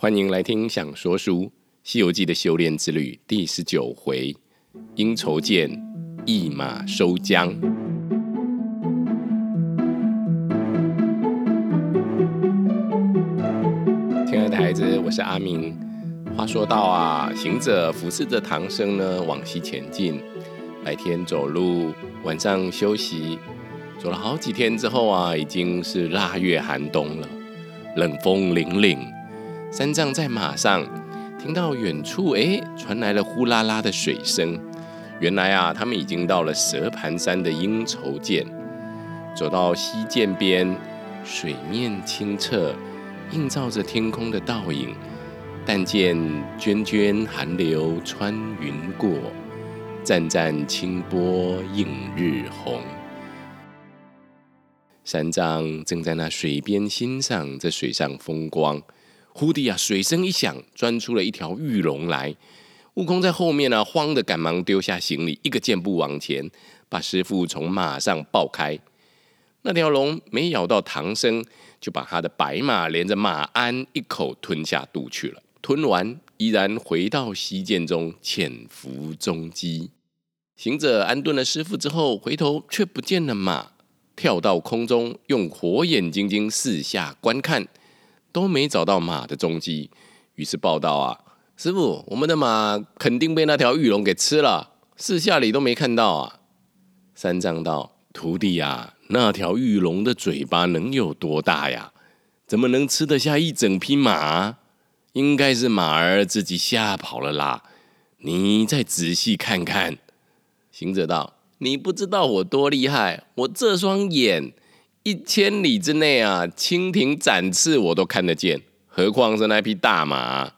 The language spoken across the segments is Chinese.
欢迎来听《想说书》《西游记》的修炼之旅第十九回：应酬见，一马收缰。亲爱的孩子，我是阿明。话说到啊，行者扶持着唐僧呢往西前进，白天走路，晚上休息，走了好几天之后啊，已经是腊月寒冬了，冷风凛凛。三藏在马上，听到远处哎传来了呼啦啦的水声，原来啊他们已经到了蛇盘山的应酬涧。走到溪涧边，水面清澈，映照着天空的倒影。但见涓涓寒流穿云过，湛湛清波映日红。三藏正在那水边欣赏这水上风光。忽地啊，水声一响，钻出了一条玉龙来。悟空在后面呢、慌得赶忙丢下行李，一个箭步往前，把师傅从马上抱开。那条龙没咬到唐僧，就把他的白马连着马鞍一口吞下肚去了。吞完，依然回到西涧中潜伏踪迹。行者安顿了师傅之后，回头却不见了马，跳到空中，用火眼金睛四下观看。都没找到马的踪迹，于是报道啊，师傅，我们的马肯定被那条玉龙给吃了，四下里都没看到啊。三藏道：徒弟呀，那条玉龙的嘴巴能有多大呀？怎么能吃得下一整匹马？应该是马儿自己吓跑了啦。你再仔细看看。行者道：你不知道我多厉害，我这双眼。一千里之内啊，蜻蜓展翅我都看得见，何况是那匹大马？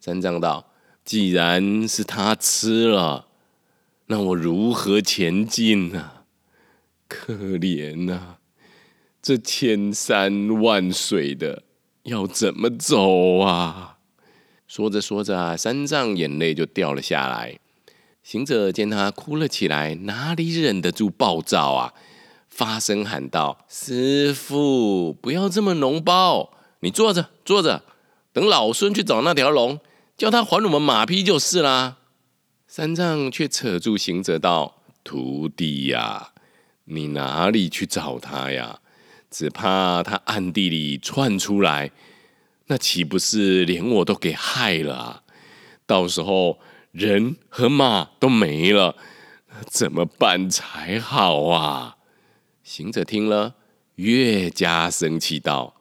三藏道：“既然是他吃了，那我如何前进呢？可怜呐、啊，这千山万水的，要怎么走啊？”说着说着啊，三藏眼泪就掉了下来。行者见他哭了起来，哪里忍得住暴躁啊？发声喊道：“师父，不要这么脓包，你坐着坐着，等老孙去找那条龙，叫他还我们马匹就是啦。”三藏却扯住行者道：“徒弟呀，你哪里去找他呀？只怕他暗地里窜出来，那岂不是连我都给害了？到时候人和马都没了，怎么办才好啊？”行者听了，越加生气道：“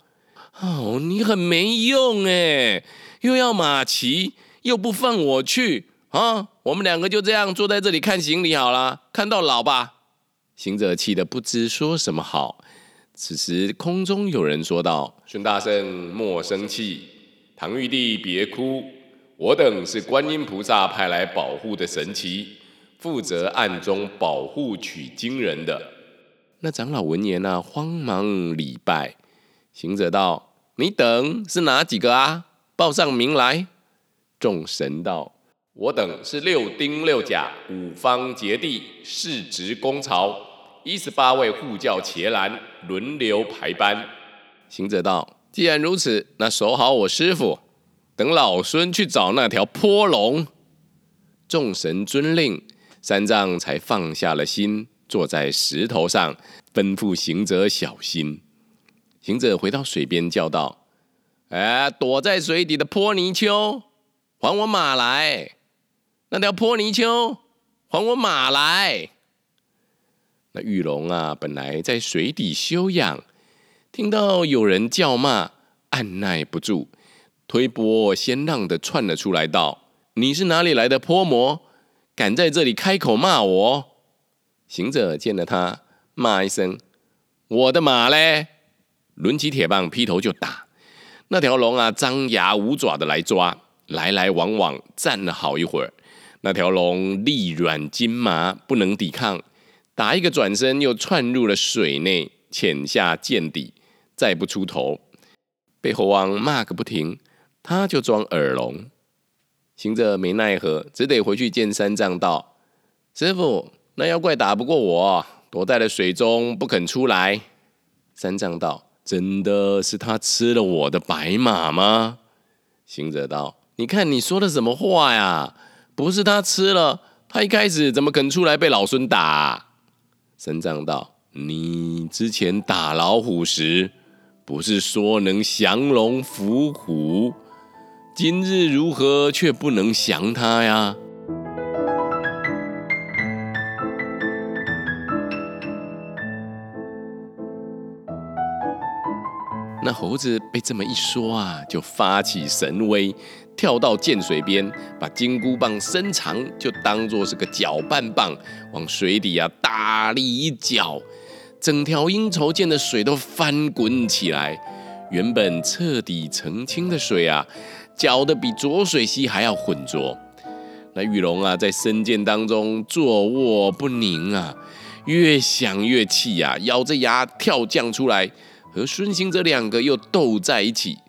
哦，你很没用哎，又要马骑，又不放我去啊！我们两个就这样坐在这里看行李好了，看到老吧。”行者气得不知说什么好。此时空中有人说道：“孙大圣莫生气，唐玉帝别哭，我等是观音菩萨派来保护的神奇，负责暗中保护取经人的。”那长老闻言啊，慌忙礼拜。行者道：“你等是哪几个啊？报上名来。”众神道：“我等是六丁六甲五方揭谛释职功曹一十八位护教伽蓝轮流排班。”行者道：“既然如此，那守好我师傅，等老孙去找那条泼龙。”众神遵令，三藏才放下了心。坐在石头上，吩咐行者小心。行者回到水边，叫道：“哎，躲在水底的泼泥鳅，还我马来！那条泼泥鳅，还我马来！”那玉龙啊，本来在水底休养，听到有人叫骂，按耐不住，推波先浪的窜了出来，道：“你是哪里来的泼魔？敢在这里开口骂我？”行者见了他，骂一声：“我的马嘞！”抡起铁棒，劈头就打。那条龙啊，张牙舞爪的来抓，来来往往，站了好一会儿。那条龙力软筋麻，不能抵抗，打一个转身，又窜入了水内，潜下见底，再不出头。被猴王骂个不停，他就装耳聋。行者没奈何，只得回去见三藏道：“师傅。”那妖怪打不过我，躲在了水中不肯出来。三藏道：“真的是他吃了我的白马吗？”行者道：“你看你说的什么话呀？不是他吃了，他一开始怎么肯出来被老孙打？”三藏道：“你之前打老虎时，不是说能降龙伏虎？今日如何却不能降他呀？”那猴子被这么一说啊，就发起神威，跳到涧水边，把金箍棒伸长，就当作是个搅拌棒，往水底啊大力一搅，整条阴愁涧的水都翻滚起来。原本彻底澄清的水啊，搅得比浊水溪还要浑浊。那玉龙啊，在深涧当中坐卧不宁啊，越想越气呀，咬着牙跳将出来。和孙行者两个又斗在一起，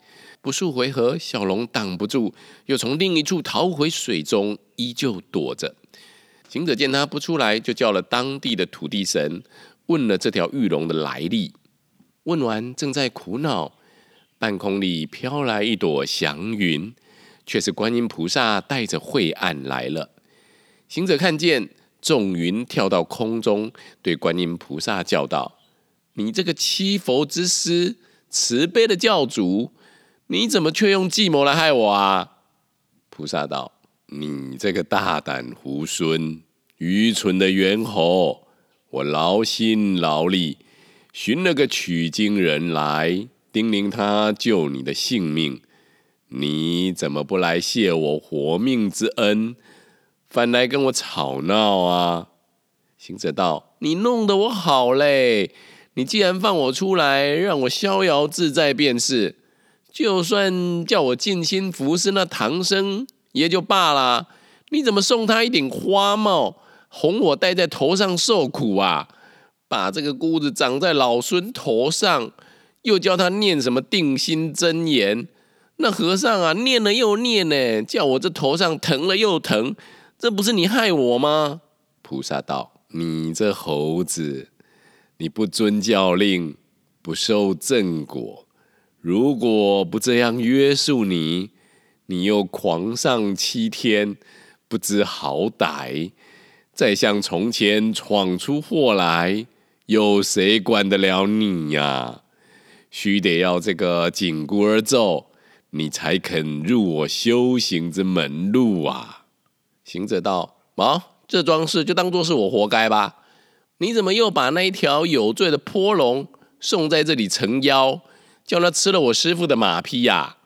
不数回合，小龙挡不住，又从另一处逃回水中，依旧躲着。行者见他不出来，就叫了当地的土地神，问了这条玉龙的来历。问完，正在苦恼，半空里飘来一朵祥云，却是观音菩萨带着慧岸来了。行者看见众云跳到空中，对观音菩萨叫道。你这个七佛之师，慈悲的教主，你怎么却用计谋来害我啊？菩萨道：“你这个大胆猢猻、愚蠢的猿猴，我劳心劳力寻了个取经人来，叮咛他救你的性命，你怎么不来谢我活命之恩，反来跟我吵闹啊？”行者道：“你弄得我好累。”你既然放我出来，让我逍遥自在便是，就算叫我尽心服侍那唐僧也就罢了。你怎么送他一顶花帽，哄我戴在头上受苦啊？把这个箍子长在老孙头上，又叫他念什么定心真言？那和尚啊，念了又念呢，叫我这头上疼了又疼，这不是你害我吗？菩萨道：“你这猴子。”你不遵教令，不受正果。如果不这样约束你，你又狂上七天，不知好歹，再像从前闯出祸来，有谁管得了你呀、啊？须得要这个紧箍儿咒，你才肯入我修行之门路啊！行者道：“啊，这桩事就当作是我活该吧。”你怎么又把那一条有罪的泼龙送在这里成妖，叫他吃了我师傅的马匹呀、啊？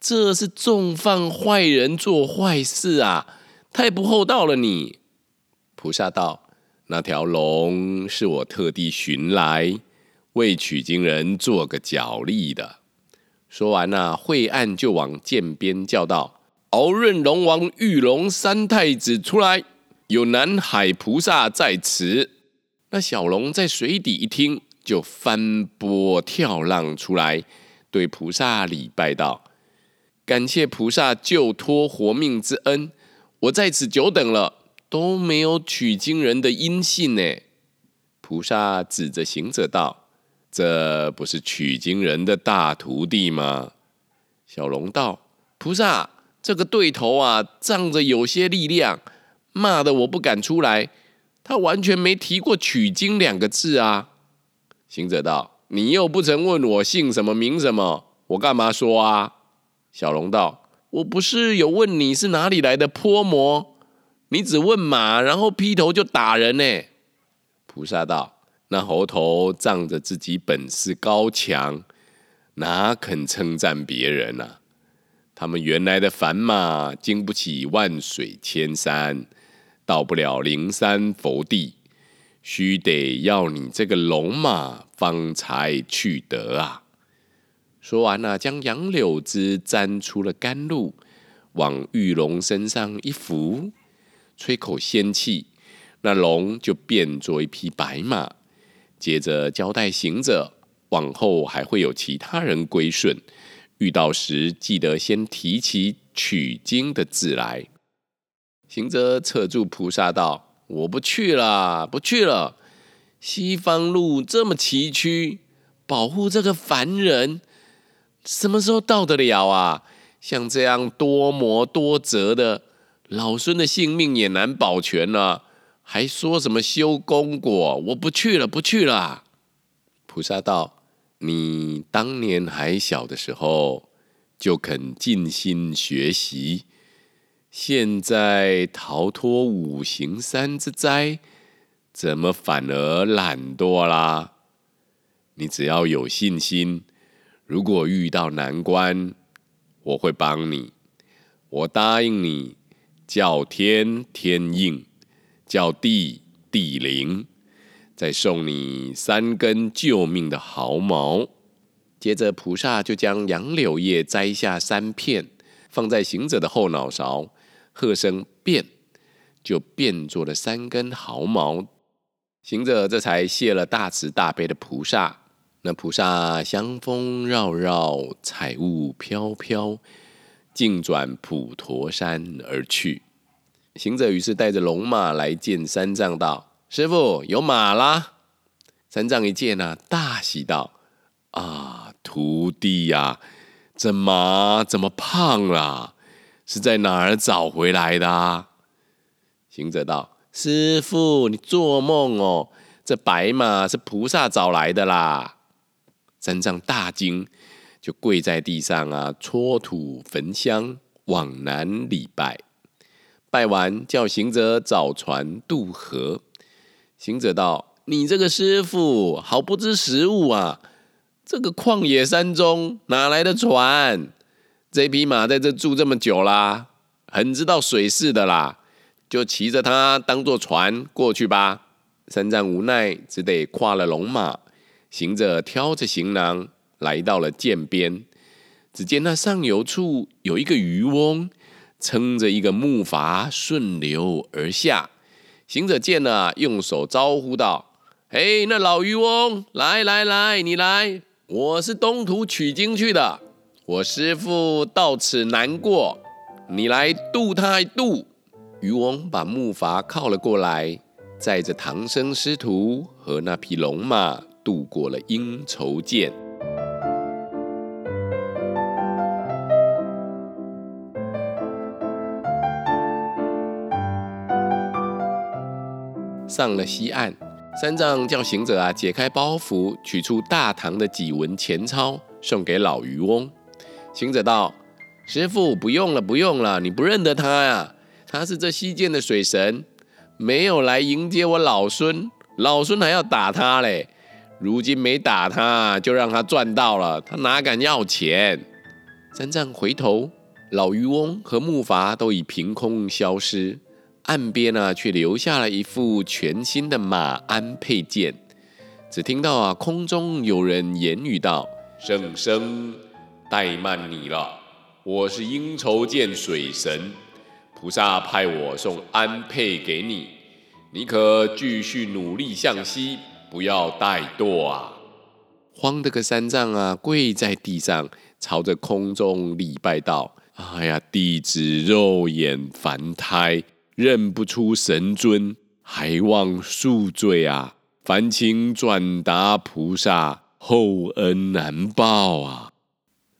这是纵放坏人做坏事啊！太不厚道了你！菩萨道：“那条龙是我特地寻来为取经人做个脚力的。”说完呐、啊，慧岸就往涧边叫道：“敖润龙王玉龙三太子出来，有南海菩萨在此。”那小龙在水底一听，就翻波跳浪出来，对菩萨礼拜道：“感谢菩萨救脱活命之恩，我在此久等了，都没有取经人的音信呢。”菩萨指着行者道：“这不是取经人的大徒弟吗？”小龙道：“菩萨，这个对头啊，仗着有些力量，骂得我不敢出来。”他完全没提过取经两个字啊！行者道：“你又不曾问我姓什么名什么，我干嘛说啊？”小龙道：“我不是有问你是哪里来的泼魔，你只问马，然后劈头就打人呢。”菩萨道：“那猴头仗着自己本事高强，哪肯称赞别人啊？他们原来的凡马经不起万水千山。”到不了灵山佛地，须得要你这个龙马方才去得啊！说完了，将杨柳枝沾出了甘露，往玉龙身上一拂，吹口仙气，那龙就变作一匹白马。接着交代行者，往后还会有其他人归顺，遇到时记得先提起取经的字来。行者扯住菩萨道：“我不去了，不去了。西方路这么崎岖，保护这个凡人，什么时候到得了啊？像这样多磨多折的，老孙的性命也难保全了，还说什么修功果？我不去了，不去了。菩萨道：“你当年还小的时候，就肯尽心学习，现在逃脱五行山之灾，怎么反而懒惰啦？你只要有信心，如果遇到难关，我会帮你，我答应你，叫天天应，叫地地灵，再送你三根救命的毫毛。接着，菩萨就将杨柳叶摘下三片，放在行者的后脑勺，喝声变，就变作了三根毫毛。行者这才谢了大慈大悲的菩萨。那菩萨香风绕绕，彩雾飘飘，径转普陀山而去。行者于是带着龙马来见三藏，道：“师父有马啦！”三藏一见啊，大喜道：“啊，徒弟呀、啊，这马怎么胖了？是在哪儿找回来的、啊？”行者道：“师父，你做梦哦！这白马是菩萨找来的啦。”三藏大惊，就跪在地上啊，搓土焚香，往南礼拜。拜完，叫行者找船渡河。行者道：“你这个师父，好不知时务啊！这个旷野山中哪来的船？这匹马在这住这么久啦，很知道水势的啦，就骑着它当做船过去吧。”三藏无奈，只得跨了龙马。行者挑着行囊来到了涧边，只见那上游处有一个渔翁，撑着一个木筏顺流而下。行者见了，用手招呼道：“嘿，那老渔翁，来来来，你来，我是东土取经去的，我师父到此难过，你来渡他一渡。”渔翁把木筏靠了过来，载着唐僧师徒和那匹龙马。渡过了阴愁涧，上了西岸。三藏叫行者啊解开包袱，取出大唐的几文钱钞，送给老渔翁。行者道：“师傅，不用了，不用了，你不认得他呀？他是这西涧的水神，没有来迎接我老孙，老孙还要打他嘞。”如今没打他，就让他赚到了，他哪敢要钱？三藏回头，老渔翁和木筏都已凭空消失，岸边呢、啊、却留下了一副全新的马鞍佩剑。只听到啊，空中有人言语道：“圣僧，怠慢你了，我是应酬见水神，菩萨派我送安佩给你，你可继续努力向西。”不要怠惰啊！慌得个三藏啊，跪在地上，朝着空中礼拜道：“哎呀，弟子肉眼凡胎，认不出神尊，还望恕罪啊！烦请转达菩萨，厚恩难报啊！”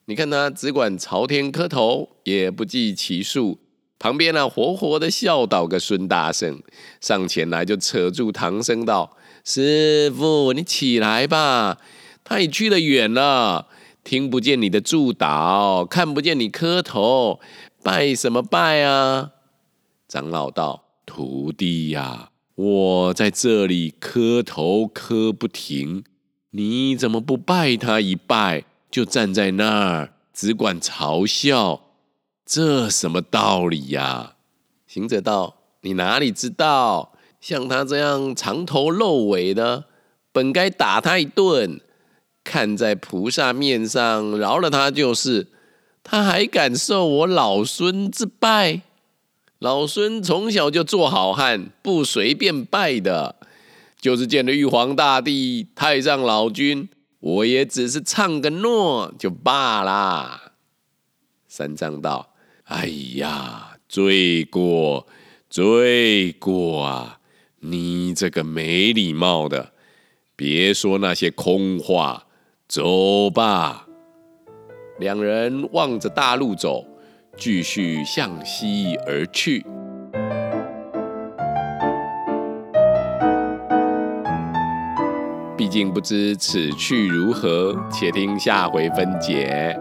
你看他只管朝天磕头，也不计其数。旁边呢、活活的笑倒个孙大圣，上前来就扯住唐僧道。师傅，你起来吧，他已去得远了，听不见你的祝祷，看不见你磕头，拜什么拜啊？长老道：“徒弟呀、我在这里磕头磕不停，你怎么不拜他一拜，就站在那儿只管嘲笑？这什么道理呀、？”行者道：“你哪里知道？”像他这样长头露尾的，本该打他一顿。看在菩萨面上，饶了他就是。他还敢受我老孙之拜？老孙从小就做好汉，不随便拜的。就是见了玉皇大帝、太上老君，我也只是唱个诺就罢啦。三藏道：“哎呀，罪过，罪过啊！”你这个没礼貌的，别说那些空话，走吧。两人望着大路走，继续向西而去。竟不知此去如何，且听下回分解。